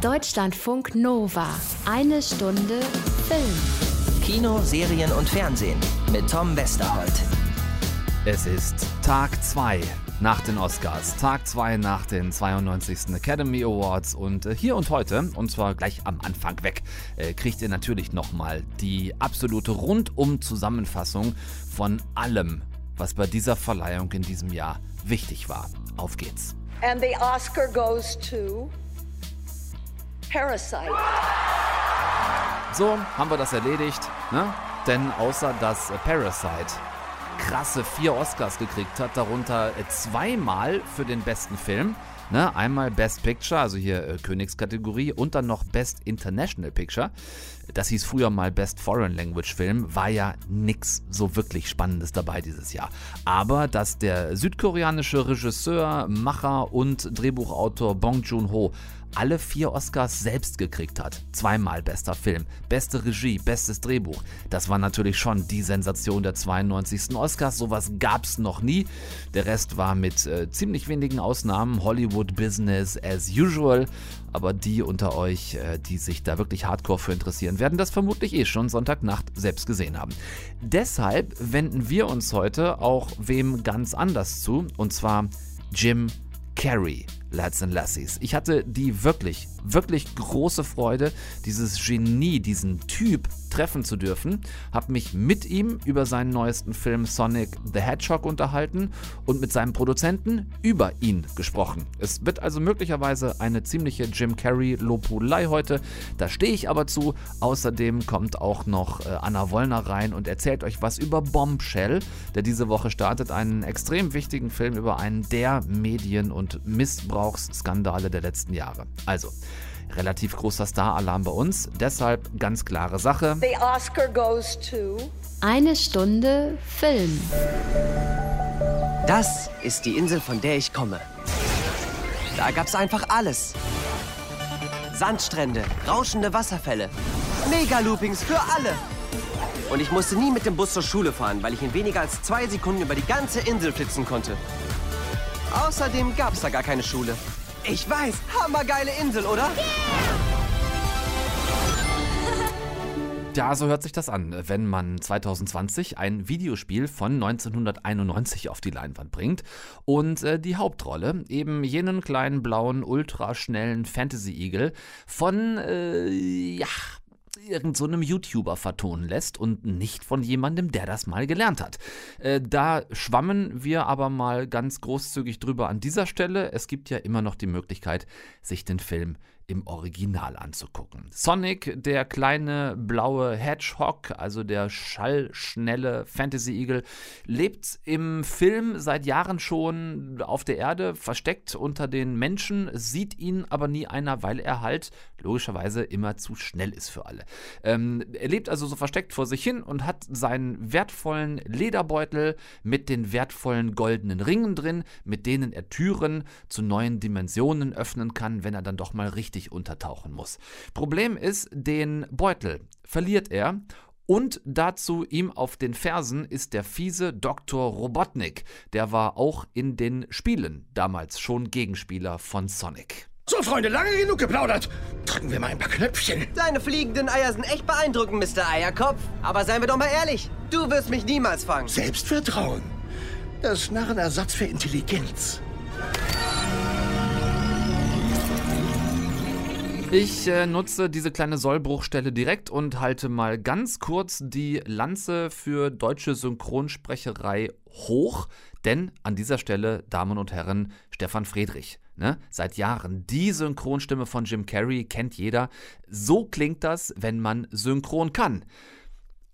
Deutschlandfunk Nova. Eine Stunde Film. Kino, Serien und Fernsehen mit Tom Westerholt. Es ist Tag 2 nach den Oscars, Tag 2 nach den 92. Academy Awards und äh, hier und heute, und zwar gleich am Anfang weg, äh, kriegt ihr natürlich nochmal die absolute Rundum-Zusammenfassung von allem, was bei dieser Verleihung in diesem Jahr wichtig war. Auf geht's. And the Oscar goes to Parasite. So, haben wir das erledigt, ne? Denn außer dass Parasite krasse vier Oscars gekriegt hat, darunter äh, zweimal für den besten Film. Ne, einmal Best Picture, also hier äh, Königskategorie, und dann noch Best International Picture. Das hieß früher mal Best Foreign Language Film, war ja nix so wirklich Spannendes dabei dieses Jahr. Aber dass der südkoreanische Regisseur, Macher und Drehbuchautor Bong Joon-ho alle vier Oscars selbst gekriegt hat. Zweimal bester Film, beste Regie, bestes Drehbuch. Das war natürlich schon die Sensation der 92. Oscars. Sowas gab's noch nie. Der Rest war mit äh, ziemlich wenigen Ausnahmen Hollywood Business as usual. Aber die unter euch, äh, die sich da wirklich hardcore für interessieren, werden das vermutlich eh schon Sonntagnacht selbst gesehen haben. Deshalb wenden wir uns heute auch wem ganz anders zu, und zwar Jim Carrey. Lads and Lassies. Ich hatte die wirklich, wirklich große Freude, dieses Genie, diesen Typ treffen zu dürfen, habe mich mit ihm über seinen neuesten Film Sonic the Hedgehog unterhalten und mit seinem Produzenten über ihn gesprochen. Es wird also möglicherweise eine ziemliche Jim Carrey Lobhudelei heute, da stehe ich aber zu. Außerdem kommt auch noch äh, Anna Wollner rein und erzählt euch was über Bombshell, der diese Woche startet, einen extrem wichtigen Film über einen der Medien- und Missbrauchsskandale der letzten Jahre. Also, relativ großer Star-Alarm bei uns. Deshalb ganz klare Sache. The Oscar goes to Eine Stunde Film. Das ist die Insel, von der ich komme. Da gab's einfach alles. Sandstrände, rauschende Wasserfälle, Mega-Loopings für alle. Und ich musste nie mit dem Bus zur Schule fahren, weil ich in weniger als zwei Sekunden über die ganze Insel flitzen konnte. Außerdem gab's da gar keine Schule. Ich weiß, hammergeile Insel, oder? Ja, so hört sich das an, wenn man 2020 ein Videospiel von 1991 auf die Leinwand bringt und äh, die Hauptrolle, eben jenen kleinen blauen, ultraschnellen Fantasy-Igel von, äh, ja, irgend so einem YouTuber vertonen lässt und nicht von jemandem, der das mal gelernt hat. Äh, da schwammen wir aber mal ganz großzügig drüber an dieser Stelle. Es gibt ja immer noch die Möglichkeit, sich den Film im Original anzugucken. Sonic, der kleine blaue Hedgehog, also der schallschnelle Fantasy-Igel, lebt im Film seit Jahren schon auf der Erde, versteckt unter den Menschen, sieht ihn aber nie einer, weil er halt logischerweise immer zu schnell ist für alle. Ähm, er lebt also so versteckt vor sich hin und hat seinen wertvollen Lederbeutel mit den wertvollen goldenen Ringen drin, mit denen er Türen zu neuen Dimensionen öffnen kann, wenn er dann doch mal richtig untertauchen muss. Problem ist, den Beutel verliert er und dazu ihm auf den Fersen ist der fiese Dr. Robotnik. Der war auch in den Spielen damals schon Gegenspieler von Sonic. So, Freunde, lange genug geplaudert. Drücken wir mal ein paar Knöpfchen. Deine fliegenden Eier sind echt beeindruckend, Mr. Eierkopf. Aber seien wir doch mal ehrlich, du wirst mich niemals fangen. Selbstvertrauen. Das Narrenersatz für Intelligenz. Ich äh, nutze diese kleine Sollbruchstelle direkt und halte mal ganz kurz die Lanze für deutsche Synchronsprecherei hoch, denn an dieser Stelle, Damen und Herren, Stefan Friedrich. Ne? Seit Jahren. Die Synchronstimme von Jim Carrey kennt jeder. So klingt das, wenn man synchron kann.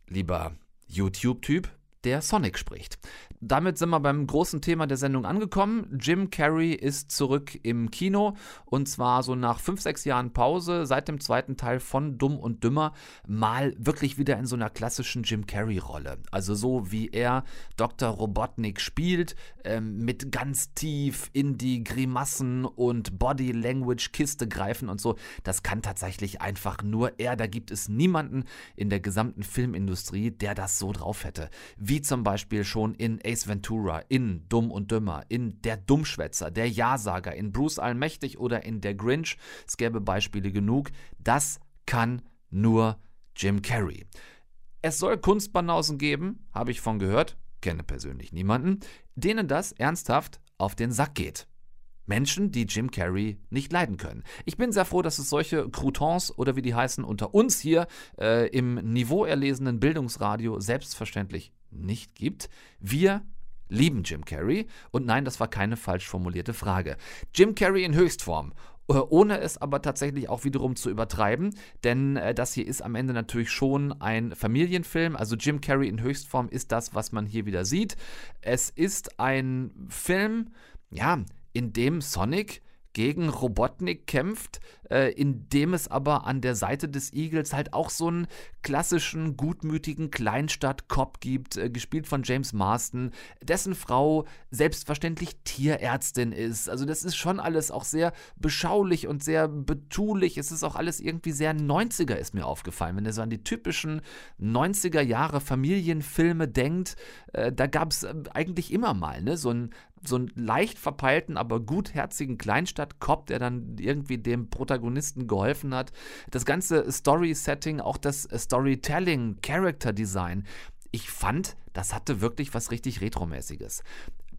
Lieber YouTube-Typ, der Sonic spricht. Damit sind wir beim großen Thema der Sendung angekommen. Jim Carrey ist zurück im Kino und zwar so nach fünf, sechs Jahren Pause seit dem zweiten Teil von Dumm und Dümmer mal wirklich wieder in so einer klassischen Jim Carrey-Rolle. Also so wie er Dr. Robotnik spielt, ähm, mit ganz tief in die Grimassen und Body Language Kiste greifen und so. Das kann tatsächlich einfach nur er. Da gibt es niemanden in der gesamten Filmindustrie, der das so drauf hätte. Wie wie zum Beispiel schon in Ace Ventura, in Dumm und Dümmer, in Der Dummschwätzer, Der Ja-Sager, in Bruce Allmächtig oder in Der Grinch. Es gäbe Beispiele genug. Das kann nur Jim Carrey. Es soll Kunstbanausen geben, habe ich von gehört, kenne persönlich niemanden, denen das ernsthaft auf den Sack geht. Menschen, die Jim Carrey nicht leiden können. Ich bin sehr froh, dass es solche Croutons oder wie die heißen unter uns hier äh, im niveauerlesenen Bildungsradio selbstverständlich nicht gibt. Wir lieben Jim Carrey und nein, das war keine falsch formulierte Frage. Jim Carrey in Höchstform äh, ohne es aber tatsächlich auch wiederum zu übertreiben, denn äh, das hier ist am Ende natürlich schon ein Familienfilm, also Jim Carrey in Höchstform ist das, was man hier wieder sieht. Es ist ein Film, ja, in dem Sonic gegen Robotnik kämpft, äh, indem es aber an der Seite des Eagles halt auch so einen klassischen, gutmütigen Kleinstadt-Cop gibt, äh, gespielt von James Marston, dessen Frau selbstverständlich Tierärztin ist. Also das ist schon alles auch sehr beschaulich und sehr betulich. Es ist auch alles irgendwie sehr 90er, ist mir aufgefallen. Wenn ihr so an die typischen 90er Jahre Familienfilme denkt, äh, da gab es äh, eigentlich immer mal ne? so ein so einen leicht verpeilten, aber gutherzigen Kleinstadt-Cop, der dann irgendwie dem Protagonisten geholfen hat. Das ganze Story-Setting, auch das Storytelling, Character-Design. Ich fand, das hatte wirklich was richtig Retromäßiges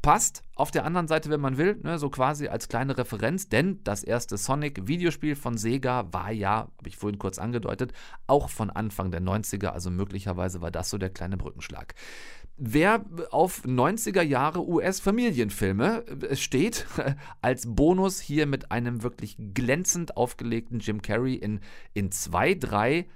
passt. Auf der anderen Seite, wenn man will, ne, so quasi als kleine Referenz, denn das erste Sonic-Videospiel von Sega war ja, habe ich vorhin kurz angedeutet, auch von Anfang der 90er, also möglicherweise war das so der kleine Brückenschlag. Wer auf 90er Jahre US-Familienfilme äh, steht, als Bonus hier mit einem wirklich glänzend aufgelegten Jim Carrey in, in zwei, drei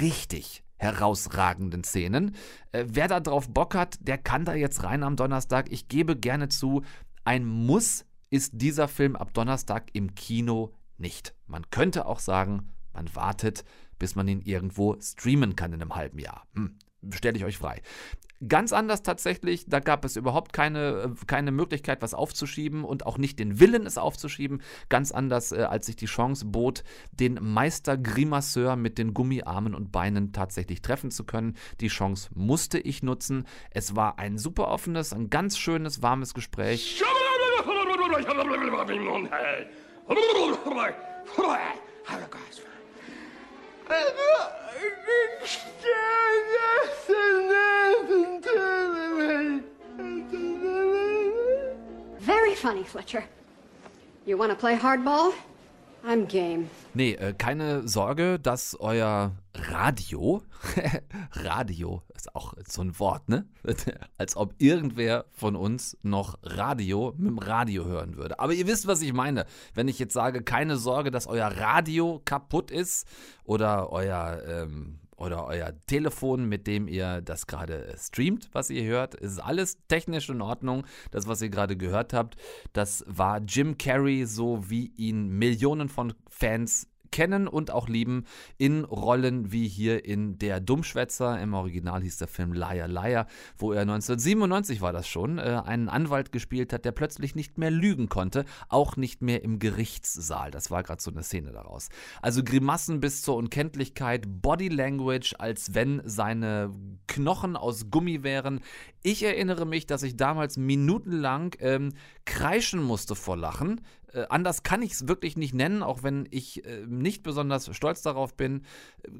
richtig herausragenden Szenen. Äh, wer da drauf Bock hat, der kann da jetzt rein am Donnerstag. Ich gebe gerne zu, ein Muss ist dieser Film ab Donnerstag im Kino nicht. Man könnte auch sagen, man wartet, bis man ihn irgendwo streamen kann in einem halben Jahr. Hm, stelle ich euch frei. Ganz anders tatsächlich, da gab es überhaupt keine, keine Möglichkeit, was aufzuschieben und auch nicht den Willen, es aufzuschieben. Ganz anders, äh, als sich die Chance bot, den Meister Grimasseur mit den Gummiarmen und Beinen tatsächlich treffen zu können. Die Chance musste ich nutzen. Es war ein super offenes, ein ganz schönes, warmes Gespräch. Very funny, Fletcher. You wanna play hardball? I'm game. Nee, äh, keine Sorge, dass euer Radio, Radio ist auch so ein Wort, ne? Als ob irgendwer von uns noch Radio mit dem Radio hören würde. Aber ihr wisst, was ich meine. Wenn ich jetzt sage, keine Sorge, dass euer Radio kaputt ist oder euer ähm, oder euer Telefon, mit dem ihr das gerade streamt, was ihr hört, ist alles technisch in Ordnung. Das, was ihr gerade gehört habt, das war Jim Carrey, so wie ihn Millionen von Fans kennen und auch lieben in Rollen wie hier in Der Dummschwätzer. Im Original hieß der Film Liar Liar, wo er 1997 war das schon, äh, einen Anwalt gespielt hat, der plötzlich nicht mehr lügen konnte, auch nicht mehr im Gerichtssaal. Das war gerade so eine Szene daraus. Also Grimassen bis zur Unkenntlichkeit, Body Language, als wenn seine Knochen aus Gummi wären. Ich erinnere mich, dass ich damals minutenlang ähm, kreischen musste vor Lachen. Äh, anders kann ich es wirklich nicht nennen, auch wenn ich äh, nicht besonders stolz darauf bin.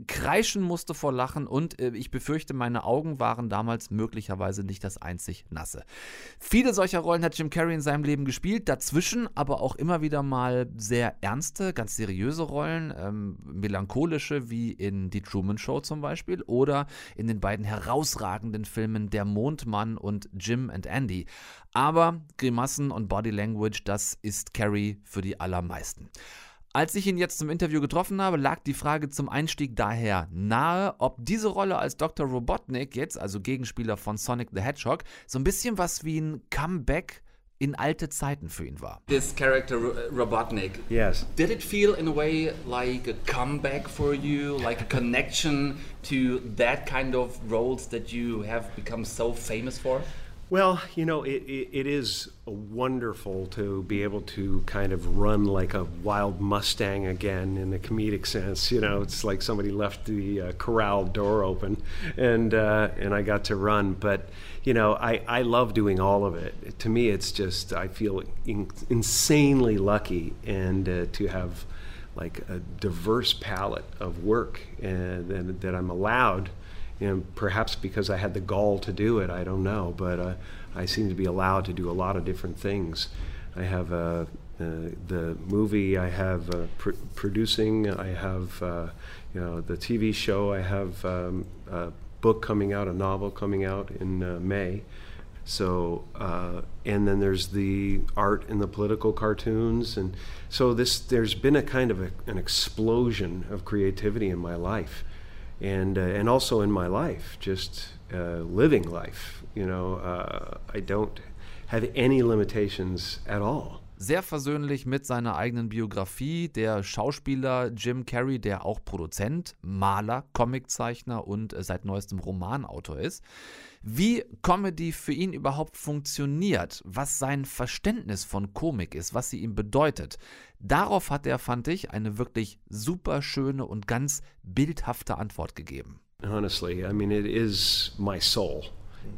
Kreischen musste vor Lachen und äh, ich befürchte, meine Augen waren damals möglicherweise nicht das einzig nasse. Viele solcher Rollen hat Jim Carrey in seinem Leben gespielt, dazwischen aber auch immer wieder mal sehr ernste, ganz seriöse Rollen, ähm, melancholische wie in Die Truman Show zum Beispiel oder in den beiden herausragenden Filmen Der Mondmann und Jim and Andy. Aber Grimassen und Body Language, das ist Carrie für die allermeisten. Als ich ihn jetzt zum Interview getroffen habe, lag die Frage zum Einstieg daher nahe, ob diese Rolle als Dr. Robotnik jetzt, also Gegenspieler von Sonic the Hedgehog, so ein bisschen was wie ein Comeback in alte Zeiten für ihn war. This character Robotnik. Yes. Did it feel in a way like a comeback for you, like a connection to that kind of roles that you have become so famous for? Well, you know, it, it, it is wonderful to be able to kind of run like a wild Mustang again in the comedic sense. You know, it's like somebody left the uh, corral door open, and uh, and I got to run. But you know, I, I love doing all of it. To me, it's just I feel in, insanely lucky and uh, to have like a diverse palette of work and, and that I'm allowed and perhaps because I had the gall to do it, I don't know. But uh, I seem to be allowed to do a lot of different things. I have uh, uh, the movie I have uh, pr- producing. I have uh, you know the TV show. I have um, a book coming out, a novel coming out in uh, May. So and then there's the art and the political cartoons, and so this there's been a kind of a, an explosion of creativity in my life and uh, and also in my life, just uh, living life. You know, uh, I don't have any limitations at all. Sehr versöhnlich mit seiner eigenen Biografie. Der Schauspieler Jim Carrey, der auch Produzent, Maler, Comiczeichner und äh, seit neuestem Romanautor ist. Wie Comedy für ihn überhaupt funktioniert, was sein Verständnis von Komik ist, was sie ihm bedeutet, darauf hat er, fand ich, eine wirklich super schöne und ganz bildhafte Antwort gegeben. Honestly, I mean, it is my soul.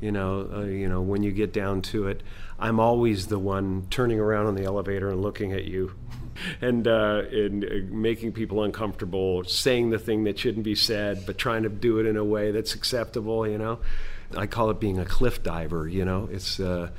You know, uh, you know, when you get down to it, I'm always the one turning around on the elevator and looking at you, and uh, and uh, making people uncomfortable, saying the thing that shouldn't be said, but trying to do it in a way that's acceptable. You know. I call it being a cliff diver. You know, it's uh,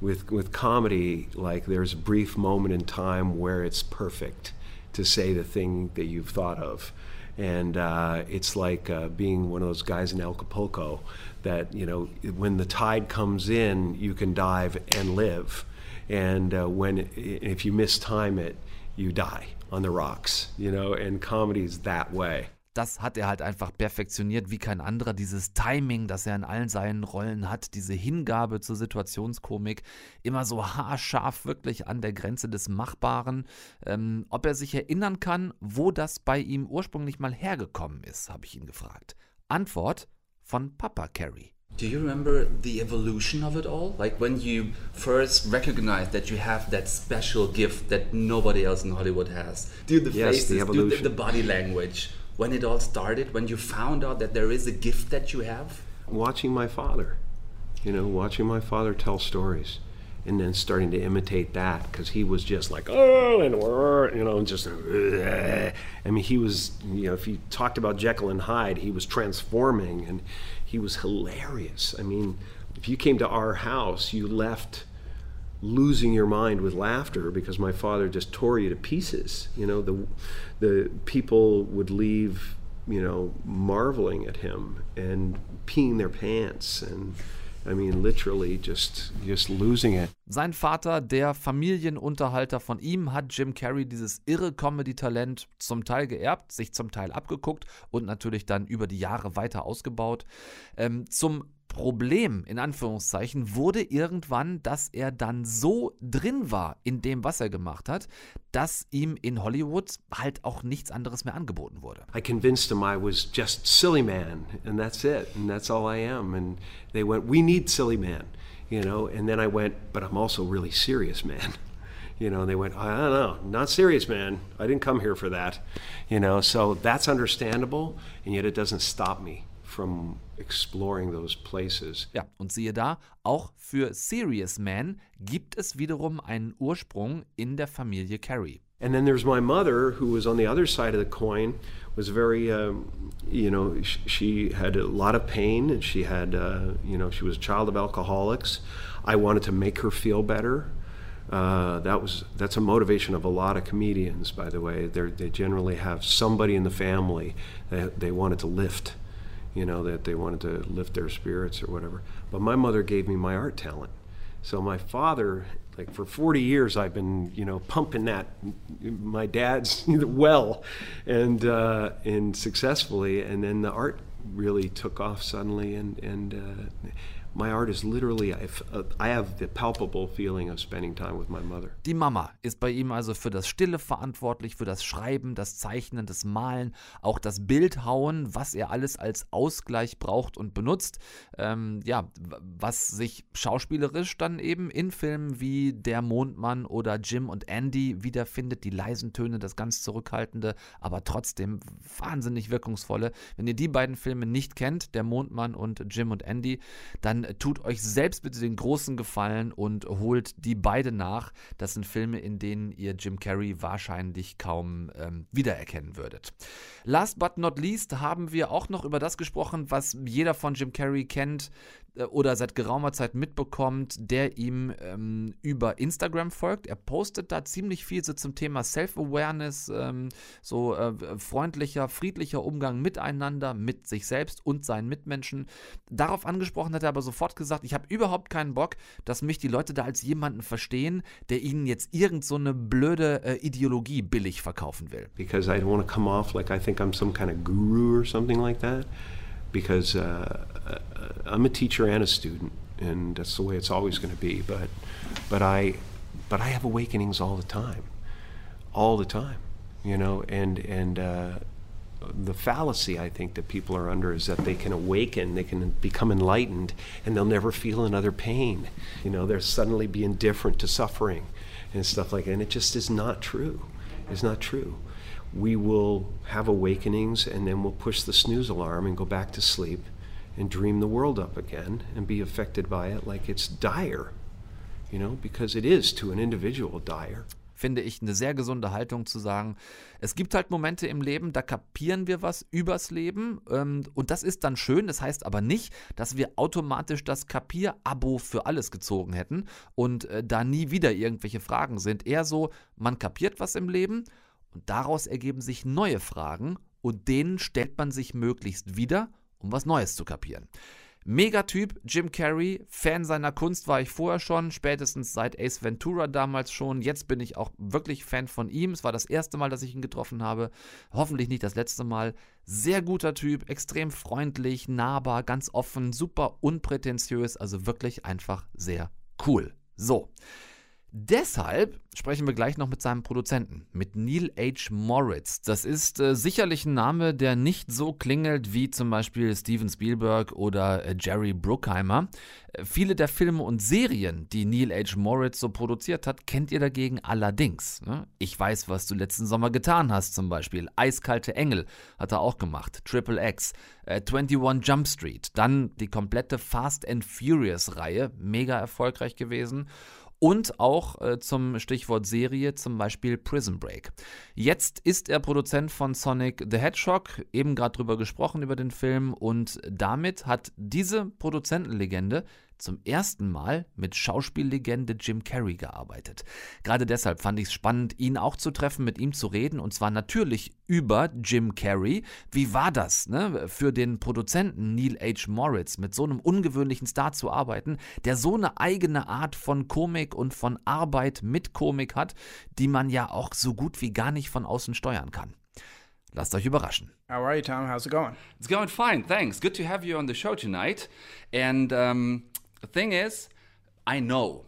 with with comedy like there's a brief moment in time where it's perfect to say the thing that you've thought of, and uh, it's like being one of those guys in Acapulco that you know when the tide comes in, you can dive and live, and uh, when if you mistime it, you die on the rocks. You know, and comedy's that way. das hat er halt einfach perfektioniert wie kein anderer. Dieses Timing, das er in allen seinen Rollen hat, diese Hingabe zur Situationskomik, immer so haarscharf wirklich an der Grenze des Machbaren. Ähm, ob er sich erinnern kann, wo das bei ihm ursprünglich mal hergekommen ist, habe ich ihn gefragt. Antwort von Papa Carey. Do you remember the evolution of it all? Like when you first recognized that you have that special gift that nobody else in Hollywood has? Do the yes, faces, the do the, the body language. when it all started, when you found out that there is a gift that you have? Watching my father, you know, watching my father tell stories and then starting to imitate that because he was just like, oh, and you know, just, uh, I mean, he was, you know, if you talked about Jekyll and Hyde, he was transforming and he was hilarious. I mean, if you came to our house, you left losing your mind with laughter because my father just tore you to pieces. You know, the the people would leave, you know, marveling at him and peeing their pants and I mean, literally just, just losing it. Sein Vater, der Familienunterhalter von ihm, hat Jim Carrey dieses irre Comedy-Talent zum Teil geerbt, sich zum Teil abgeguckt und natürlich dann über die Jahre weiter ausgebaut. Ähm, zum Problem, in Anführungszeichen, wurde irgendwann, dass er dann so drin war in dem, was er gemacht hat, dass ihm in Hollywood halt auch nichts anderes mehr angeboten wurde. I convinced him I was just silly man and that's it and that's all I am and they went we need silly man, you know, and then I went but I'm also really serious man. You know, and they went, I don't know, not serious, man. I didn't come here for that. You know, so that's understandable, and yet it doesn't stop me from exploring those places. Ja, und siehe da, auch für Serious Man gibt es wiederum einen Ursprung in der Familie Carey. And then there's my mother, who was on the other side of the coin, was very, um, you know, sh she had a lot of pain, and she had, uh, you know, she was a child of alcoholics. I wanted to make her feel better. Uh, that was that's a motivation of a lot of comedians, by the way. They're, they generally have somebody in the family that they wanted to lift you know, that they wanted to lift their spirits or whatever. But my mother gave me my art talent. So my father, like for 40 years, I've been, you know, pumping that my dad's well, and uh, and successfully, and then the art really took off suddenly, and and uh, My art is literally, uh, I have the palpable feeling of spending time with my mother. Die Mama ist bei ihm also für das Stille verantwortlich, für das Schreiben, das Zeichnen, das Malen, auch das Bildhauen, was er alles als Ausgleich braucht und benutzt. Ähm, ja, was sich schauspielerisch dann eben in Filmen wie Der Mondmann oder Jim und Andy wiederfindet. Die leisen Töne, das ganz zurückhaltende, aber trotzdem wahnsinnig wirkungsvolle. Wenn ihr die beiden Filme nicht kennt, Der Mondmann und Jim und Andy, dann tut euch selbst bitte den großen Gefallen und holt die beide nach. Das sind Filme, in denen ihr Jim Carrey wahrscheinlich kaum ähm, wiedererkennen würdet. Last but not least haben wir auch noch über das gesprochen, was jeder von Jim Carrey kennt, äh, oder seit geraumer Zeit mitbekommt, der ihm ähm, über Instagram folgt. Er postet da ziemlich viel so zum Thema Self-Awareness, ähm, so äh, freundlicher, friedlicher Umgang miteinander, mit sich selbst und seinen Mitmenschen. Darauf angesprochen hat er aber sofort gesagt, ich habe überhaupt keinen Bock, dass mich die Leute da als jemanden verstehen, der ihnen jetzt irgend so eine blöde äh, Ideologie billig verkaufen will. Because I don't want to come off like I think I'm some kind of guru or something like that. Because uh, I'm a teacher and a student, and that's the way it's always going to be. But, but I, but I have awakenings all the time, all the time, you know. And and uh, the fallacy I think that people are under is that they can awaken, they can become enlightened, and they'll never feel another pain. You know, they'll suddenly be indifferent to suffering and stuff like that. And it just is not true. It's not true. We will have awakenings, and then we'll push the snooze alarm and go back to sleep and dream the world up again and be affected by it like it's dire, you know, because it is to an individual dire. Finde ich eine sehr gesunde Haltung zu sagen, es gibt halt Momente im Leben, da kapieren wir was übers Leben ähm, und das ist dann schön. Das heißt aber nicht, dass wir automatisch das Kapier-Abo für alles gezogen hätten und äh, da nie wieder irgendwelche Fragen sind. Eher so, man kapiert was im Leben und daraus ergeben sich neue Fragen und denen stellt man sich möglichst wieder um was Neues zu kapieren. Megatyp Jim Carrey, Fan seiner Kunst war ich vorher schon, spätestens seit Ace Ventura damals schon. Jetzt bin ich auch wirklich Fan von ihm. Es war das erste Mal, dass ich ihn getroffen habe. Hoffentlich nicht das letzte Mal. Sehr guter Typ, extrem freundlich, nahbar, ganz offen, super unprätentiös, also wirklich einfach sehr cool. So. Deshalb sprechen wir gleich noch mit seinem Produzenten, mit Neil H. Moritz. Das ist äh, sicherlich ein Name, der nicht so klingelt wie zum Beispiel Steven Spielberg oder äh, Jerry Bruckheimer. Äh, viele der Filme und Serien, die Neil H. Moritz so produziert hat, kennt ihr dagegen allerdings. Ne? Ich weiß, was du letzten Sommer getan hast, zum Beispiel. Eiskalte Engel hat er auch gemacht. Triple X, 21 äh, Jump Street, dann die komplette Fast and Furious Reihe, mega erfolgreich gewesen und auch äh, zum Stichwort Serie, zum Beispiel Prison Break. Jetzt ist er Produzent von Sonic the Hedgehog, eben gerade drüber gesprochen über den Film und damit hat diese Produzentenlegende zum ersten Mal mit Schauspiellegende Jim Carrey gearbeitet. Gerade deshalb fand ich es spannend, ihn auch zu treffen, mit ihm zu reden und zwar natürlich über Jim Carrey. Wie war das ne, für den Produzenten Neil H. Moritz, mit so einem ungewöhnlichen Star zu arbeiten, der so eine eigene Art von Komik und von Arbeit mit Komik hat, die man ja auch so gut wie gar nicht von außen steuern kann. Lasst euch überraschen. How are you, Tom? How's it going? It's going fine, thanks. Good to have you on the show tonight. And um, The thing is, I know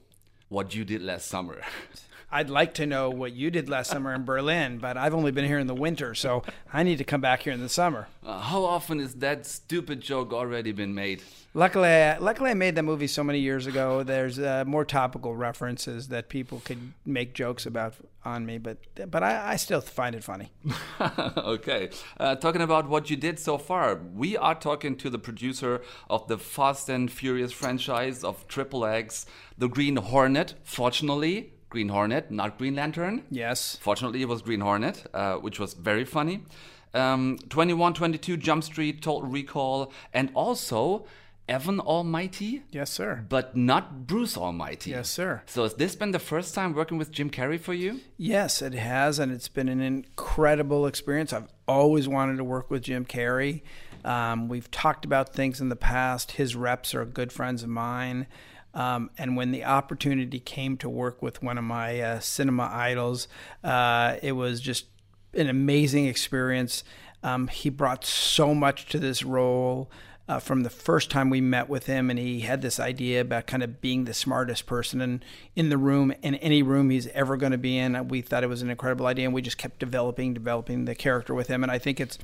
what you did last summer. I'd like to know what you did last summer in Berlin, but I've only been here in the winter, so I need to come back here in the summer. Uh, how often is that stupid joke already been made? Luckily, I, luckily I made that movie so many years ago. There's uh, more topical references that people could make jokes about on me, but but I, I still find it funny. okay, uh, talking about what you did so far, we are talking to the producer of the Fast and Furious franchise of Triple X, the Green Hornet. Fortunately, Green Hornet, not Green Lantern. Yes. Fortunately, it was Green Hornet, uh, which was very funny. Um, 21, 22, Jump Street, Total Recall, and also Evan Almighty. Yes, sir. But not Bruce Almighty. Yes, sir. So has this been the first time working with Jim Carrey for you? Yes, it has, and it's been an incredible experience. I've always wanted to work with Jim Carrey. Um, we've talked about things in the past. His reps are good friends of mine. Um, and when the opportunity came to work with one of my uh, cinema idols, uh, it was just an amazing experience. Um, he brought so much to this role. uh, from the first time we met with him, and he had this idea about kind of being the smartest person in, in the room, in any room he's ever going to be in. We thought it was an incredible idea, and we just kept developing, developing the character with him. And I think it's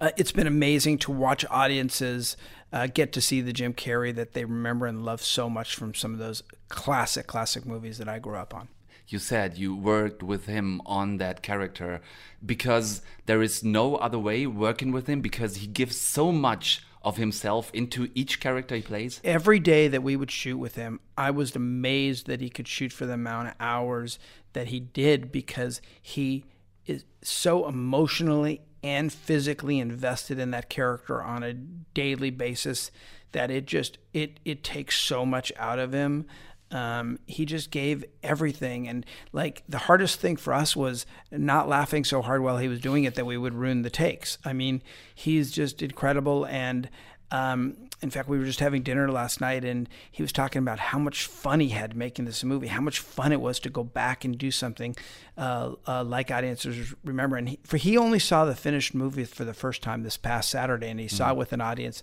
uh, it's been amazing to watch audiences uh, get to see the Jim Carrey that they remember and love so much from some of those classic, classic movies that I grew up on. You said you worked with him on that character because there is no other way working with him because he gives so much of himself into each character he plays? Every day that we would shoot with him, I was amazed that he could shoot for the amount of hours that he did because he is so emotionally and physically invested in that character on a daily basis that it just it it takes so much out of him. Um, he just gave everything. And like the hardest thing for us was not laughing so hard while he was doing it that we would ruin the takes. I mean he's just incredible. And um, in fact, we were just having dinner last night, and he was talking about how much fun he had making this movie, how much fun it was to go back and do something uh, uh, like audiences remember. And he, for he only saw the finished movie for the first time this past Saturday, and he mm-hmm. saw it with an audience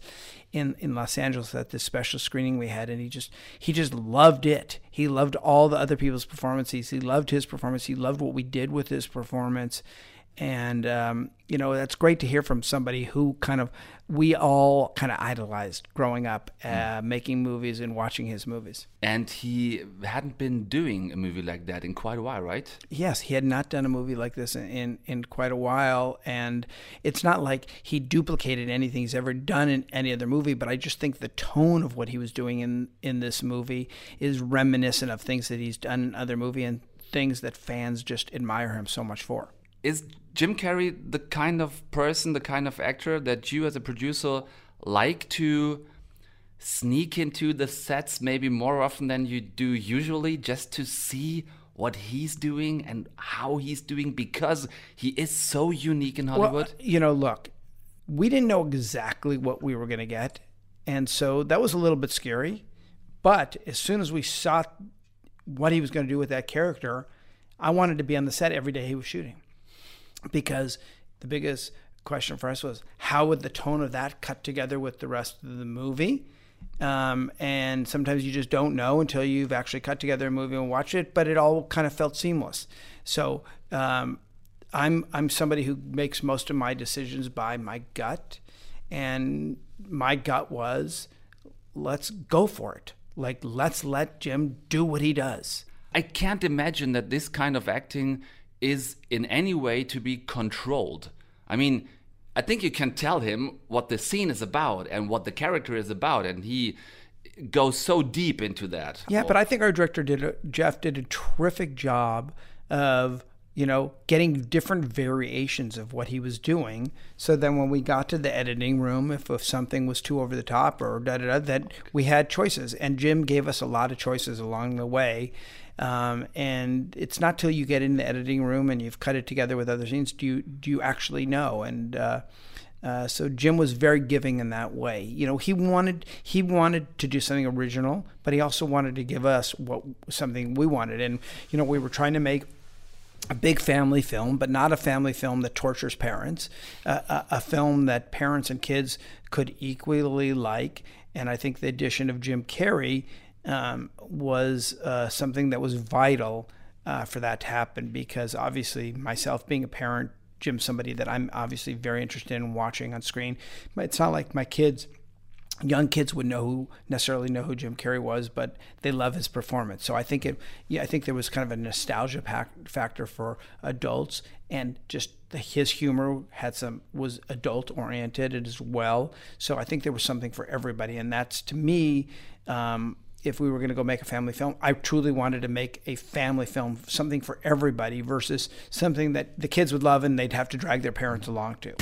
in in Los Angeles at this special screening we had, and he just he just loved it. He loved all the other people's performances. He loved his performance. He loved what we did with his performance and um, you know that's great to hear from somebody who kind of we all kind of idolized growing up uh, mm. making movies and watching his movies. And he hadn't been doing a movie like that in quite a while right? Yes he had not done a movie like this in in, in quite a while. And it's not like he duplicated anything he's ever done in any other movie but i just think the tone of what he was doing in in this movie is reminiscent of things that he's done in other movie and things that fans just admire him so much for is Jim Carrey the kind of person, the kind of actor that you as a producer like to sneak into the sets maybe more often than you do usually just to see what he's doing and how he's doing because he is so unique in Hollywood? Well, you know, look, we didn't know exactly what we were going to get. And so that was a little bit scary. But as soon as we saw what he was going to do with that character, I wanted to be on the set every day he was shooting because the biggest question for us was how would the tone of that cut together with the rest of the movie? Um, and sometimes you just don't know until you've actually cut together a movie and watch it. But it all kind of felt seamless. So um, I'm I'm somebody who makes most of my decisions by my gut, and my gut was, let's go for it. Like let's let Jim do what he does. I can't imagine that this kind of acting is in any way to be controlled. I mean, I think you can tell him what the scene is about and what the character is about, and he goes so deep into that. Yeah, but I think our director did a, Jeff did a terrific job of you know getting different variations of what he was doing. So then when we got to the editing room, if, if something was too over the top or da da da, that we had choices, and Jim gave us a lot of choices along the way. Um, and it's not till you get in the editing room and you've cut it together with other scenes do you do you actually know. And uh, uh, so Jim was very giving in that way. You know, he wanted he wanted to do something original, but he also wanted to give us what something we wanted. And you know, we were trying to make a big family film, but not a family film that tortures parents, uh, a, a, film that parents and kids could equally like. And I think the addition of Jim Carrey um, was uh, something that was vital uh, for that to happen because obviously myself being a parent Jim, somebody that I'm obviously very interested in watching on screen. But it's not like my kids, young kids would know who necessarily know who Jim Carrey was, but they love his performance. So I think it, yeah, I think there was kind of a nostalgia factor for adults, and just the, his humor had some was adult oriented as well. So I think there was something for everybody, and that's to me. Um, if we were going to go make a family film, I truly wanted to make a family film, something for everybody versus something that the kids would love and they'd have to drag their parents along to.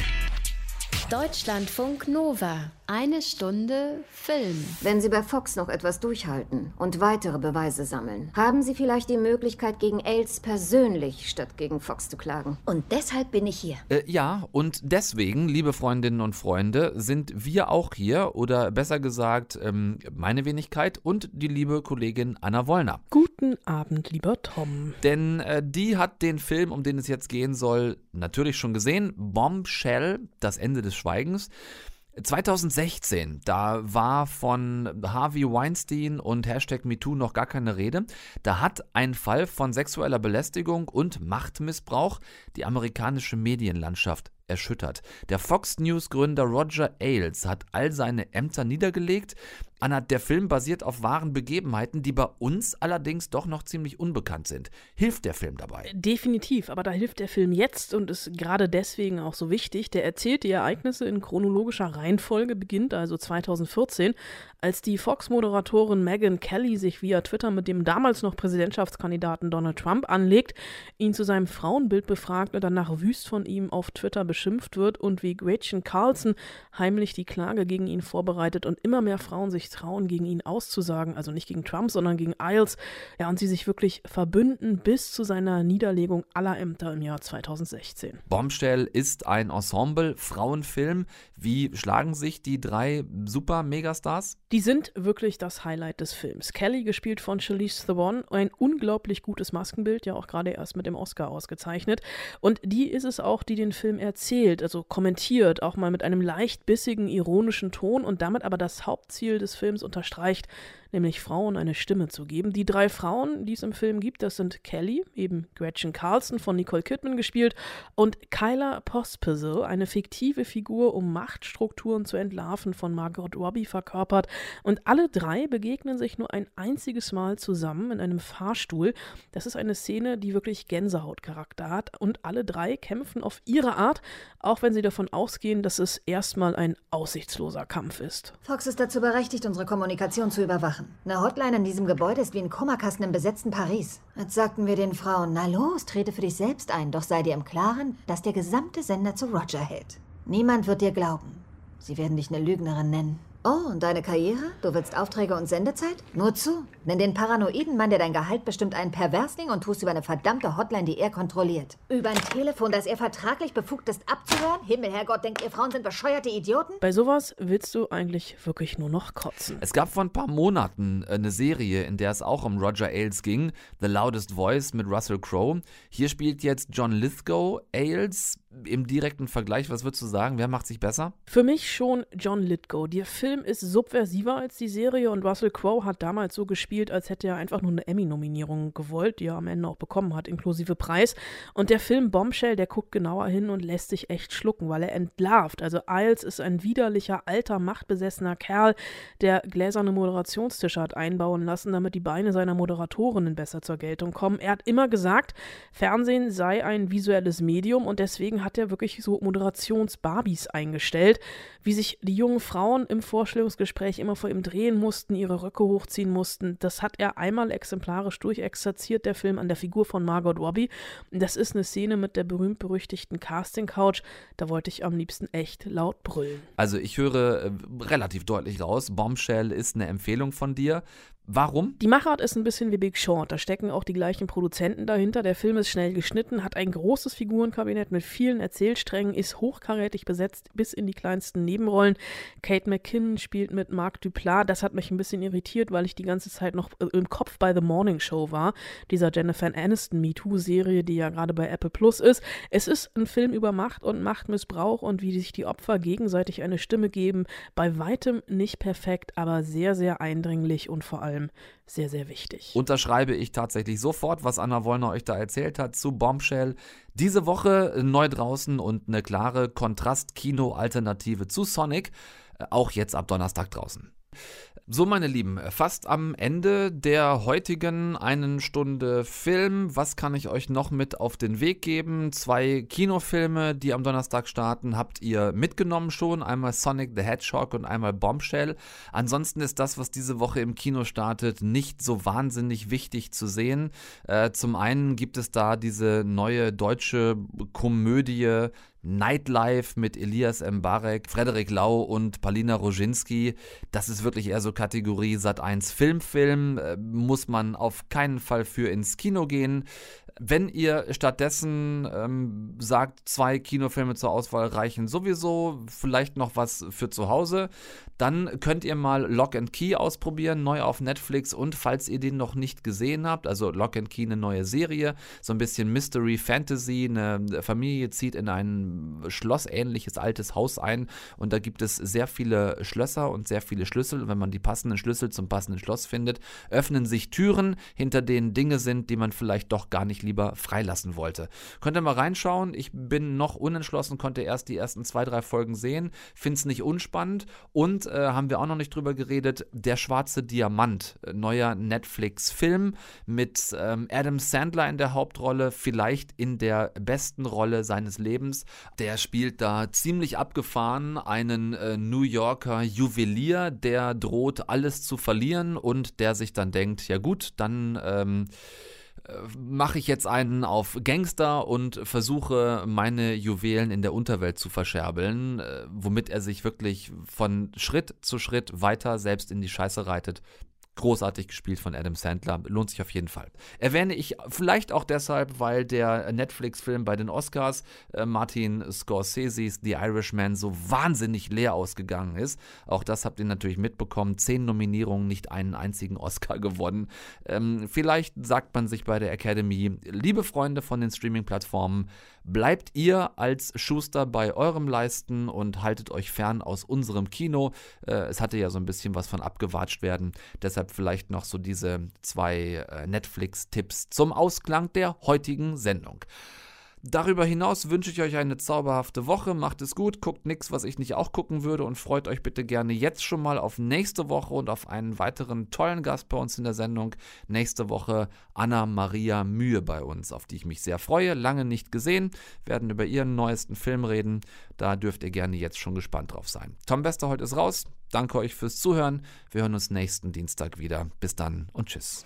Deutschlandfunk Nova. Eine Stunde Film. Wenn Sie bei Fox noch etwas durchhalten und weitere Beweise sammeln, haben Sie vielleicht die Möglichkeit, gegen Ailes persönlich statt gegen Fox zu klagen. Und deshalb bin ich hier. Äh, ja, und deswegen, liebe Freundinnen und Freunde, sind wir auch hier, oder besser gesagt, ähm, meine Wenigkeit und die liebe Kollegin Anna Wollner. Guten Abend, lieber Tom. Denn äh, die hat den Film, um den es jetzt gehen soll, natürlich schon gesehen. Bombshell, das Ende des Schweigens. 2016, da war von Harvey Weinstein und Hashtag MeToo noch gar keine Rede. Da hat ein Fall von sexueller Belästigung und Machtmissbrauch die amerikanische Medienlandschaft erschüttert. Der Fox News Gründer Roger Ailes hat all seine Ämter niedergelegt. Anna, der Film basiert auf wahren Begebenheiten, die bei uns allerdings doch noch ziemlich unbekannt sind. Hilft der Film dabei? Definitiv, aber da hilft der Film jetzt und ist gerade deswegen auch so wichtig. Der erzählt die Ereignisse in chronologischer Reihenfolge, beginnt also 2014, als die Fox-Moderatorin Megyn Kelly sich via Twitter mit dem damals noch Präsidentschaftskandidaten Donald Trump anlegt, ihn zu seinem Frauenbild befragt und danach wüst von ihm auf Twitter beschimpft wird und wie Gretchen Carlson heimlich die Klage gegen ihn vorbereitet und immer mehr Frauen sich trauen, gegen ihn auszusagen, also nicht gegen Trump, sondern gegen Isles, ja, und sie sich wirklich verbünden bis zu seiner Niederlegung aller Ämter im Jahr 2016. Bombshell ist ein Ensemble-Frauenfilm. Wie schlagen sich die drei Super-Megastars? Die sind wirklich das Highlight des Films. Kelly, gespielt von Charlize Theron, ein unglaublich gutes Maskenbild, ja auch gerade erst mit dem Oscar ausgezeichnet. Und die ist es auch, die den Film erzählt, also kommentiert, auch mal mit einem leicht bissigen, ironischen Ton und damit aber das Hauptziel des Films unterstreicht, nämlich Frauen eine Stimme zu geben. Die drei Frauen, die es im Film gibt, das sind Kelly, eben Gretchen Carlson von Nicole Kidman gespielt, und Kyla Pospisil, eine fiktive Figur, um Machtstrukturen zu entlarven, von Margot Robbie verkörpert. Und alle drei begegnen sich nur ein einziges Mal zusammen in einem Fahrstuhl. Das ist eine Szene, die wirklich Gänsehautcharakter hat. Und alle drei kämpfen auf ihre Art, auch wenn sie davon ausgehen, dass es erstmal ein aussichtsloser Kampf ist. Fox ist dazu berechtigt, unsere Kommunikation zu überwachen. Eine Hotline in diesem Gebäude ist wie ein Kummerkasten im besetzten Paris. Jetzt sagten wir den Frauen, na los, trete für dich selbst ein, doch sei dir im Klaren, dass der gesamte Sender zu Roger hält. Niemand wird dir glauben. Sie werden dich eine Lügnerin nennen. Oh, und deine Karriere? Du willst Aufträge und Sendezeit? Nur zu. Nenn den paranoiden Mann, der dein Gehalt bestimmt einen Perversling und tust über eine verdammte Hotline, die er kontrolliert. Über ein Telefon, das er vertraglich befugt ist abzuhören? Himmel, Herrgott, denkt ihr Frauen sind bescheuerte Idioten? Bei sowas willst du eigentlich wirklich nur noch kotzen. Es gab vor ein paar Monaten eine Serie, in der es auch um Roger Ailes ging, The Loudest Voice mit Russell Crowe. Hier spielt jetzt John Lithgow Ailes im direkten Vergleich, was würdest du sagen? Wer macht sich besser? Für mich schon John Lithgow. Der Film ist subversiver als die Serie und Russell Crowe hat damals so gespielt, als hätte er einfach nur eine Emmy-Nominierung gewollt, die er am Ende auch bekommen hat, inklusive Preis. Und der Film Bombshell, der guckt genauer hin und lässt sich echt schlucken, weil er entlarvt. Also Isles ist ein widerlicher, alter, machtbesessener Kerl, der gläserne Moderationstische hat einbauen lassen, damit die Beine seiner Moderatorinnen besser zur Geltung kommen. Er hat immer gesagt, Fernsehen sei ein visuelles Medium und deswegen hat er wirklich so Moderations-Barbies eingestellt, wie sich die jungen Frauen im Vorstellungsgespräch immer vor ihm drehen mussten, ihre Röcke hochziehen mussten. Das hat er einmal exemplarisch durchexerziert, der Film an der Figur von Margot Robbie. Das ist eine Szene mit der berühmt-berüchtigten Casting-Couch. Da wollte ich am liebsten echt laut brüllen. Also ich höre äh, relativ deutlich raus, Bombshell ist eine Empfehlung von dir. Warum? Die Machart ist ein bisschen wie Big Short. Da stecken auch die gleichen Produzenten dahinter. Der Film ist schnell geschnitten, hat ein großes Figurenkabinett mit vielen Erzählsträngen, ist hochkarätig besetzt bis in die kleinsten Nebenrollen. Kate McKinnon spielt mit Mark Duplat. Das hat mich ein bisschen irritiert, weil ich die ganze Zeit noch äh, im Kopf bei The Morning Show war, dieser Jennifer Aniston MeToo-Serie, die ja gerade bei Apple Plus ist. Es ist ein Film über Macht und Machtmissbrauch und wie sich die Opfer gegenseitig eine Stimme geben. Bei weitem nicht perfekt, aber sehr, sehr eindringlich und vor allem allem sehr, sehr wichtig. Unterschreibe ich tatsächlich sofort, was Anna Wollner euch da erzählt hat zu Bombshell. Diese Woche neu draußen und eine klare Kontrast-Kino-Alternative zu Sonic. Äh, auch jetzt ab Donnerstag draußen. So, meine Lieben, fast am Ende der heutigen einen Stunde Film. Was kann ich euch noch mit auf den Weg geben? Zwei Kinofilme, die am Donnerstag starten, habt ihr mitgenommen schon. Einmal Sonic the Hedgehog und einmal Bombshell. Ansonsten ist das, was diese Woche im Kino startet, nicht so wahnsinnig wichtig zu sehen. Äh, zum einen gibt es da diese neue deutsche Komödie Nightlife mit Elias Mbarek, Frederik Lau und Palina Roginski. Das ist wirklich eher so Kategorie Sat1 Filmfilm. Äh, muss man auf keinen Fall für ins Kino gehen. Wenn ihr stattdessen ähm, sagt, zwei Kinofilme zur Auswahl reichen sowieso, vielleicht noch was für zu Hause, dann könnt ihr mal Lock and Key ausprobieren, neu auf Netflix. Und falls ihr den noch nicht gesehen habt, also Lock and Key eine neue Serie, so ein bisschen Mystery Fantasy, eine Familie zieht in ein schlossähnliches altes Haus ein. Und da gibt es sehr viele Schlösser und sehr viele Schlüssel. Und wenn man die passenden Schlüssel zum passenden Schloss findet, öffnen sich Türen, hinter denen Dinge sind, die man vielleicht doch gar nicht lieber freilassen wollte. Könnt ihr mal reinschauen, ich bin noch unentschlossen, konnte erst die ersten zwei, drei Folgen sehen, finde es nicht unspannend und äh, haben wir auch noch nicht drüber geredet, Der schwarze Diamant, äh, neuer Netflix-Film mit ähm, Adam Sandler in der Hauptrolle, vielleicht in der besten Rolle seines Lebens. Der spielt da ziemlich abgefahren einen äh, New Yorker Juwelier, der droht alles zu verlieren und der sich dann denkt, ja gut, dann ähm, mache ich jetzt einen auf Gangster und versuche meine Juwelen in der Unterwelt zu verscherbeln, äh, womit er sich wirklich von Schritt zu Schritt weiter selbst in die Scheiße reitet. Großartig gespielt von Adam Sandler. Lohnt sich auf jeden Fall. Erwähne ich vielleicht auch deshalb, weil der Netflix-Film bei den Oscars äh, Martin Scorsese's The Irishman so wahnsinnig leer ausgegangen ist. Auch das habt ihr natürlich mitbekommen. Zehn Nominierungen, nicht einen einzigen Oscar gewonnen. Ähm, vielleicht sagt man sich bei der Academy, liebe Freunde von den Streaming-Plattformen, bleibt ihr als Schuster bei eurem Leisten und haltet euch fern aus unserem Kino. Äh, es hatte ja so ein bisschen was von abgewatscht werden. Deshalb deshalb vielleicht noch so diese zwei äh, Netflix-Tipps zum Ausklang der heutigen Sendung. Darüber hinaus wünsche ich euch eine zauberhafte Woche. Macht es gut, guckt nichts, was ich nicht auch gucken würde und freut euch bitte gerne jetzt schon mal auf nächste Woche und auf einen weiteren tollen Gast bei uns in der Sendung. Nächste Woche Anna Maria Mühe bei uns, auf die ich mich sehr freue. Lange nicht gesehen, werden über ihren neuesten Film reden. Da dürft ihr gerne jetzt schon gespannt drauf sein. Tom Bester heute ist raus. Danke euch fürs Zuhören. Wir hören uns nächsten Dienstag wieder. Bis dann und tschüss.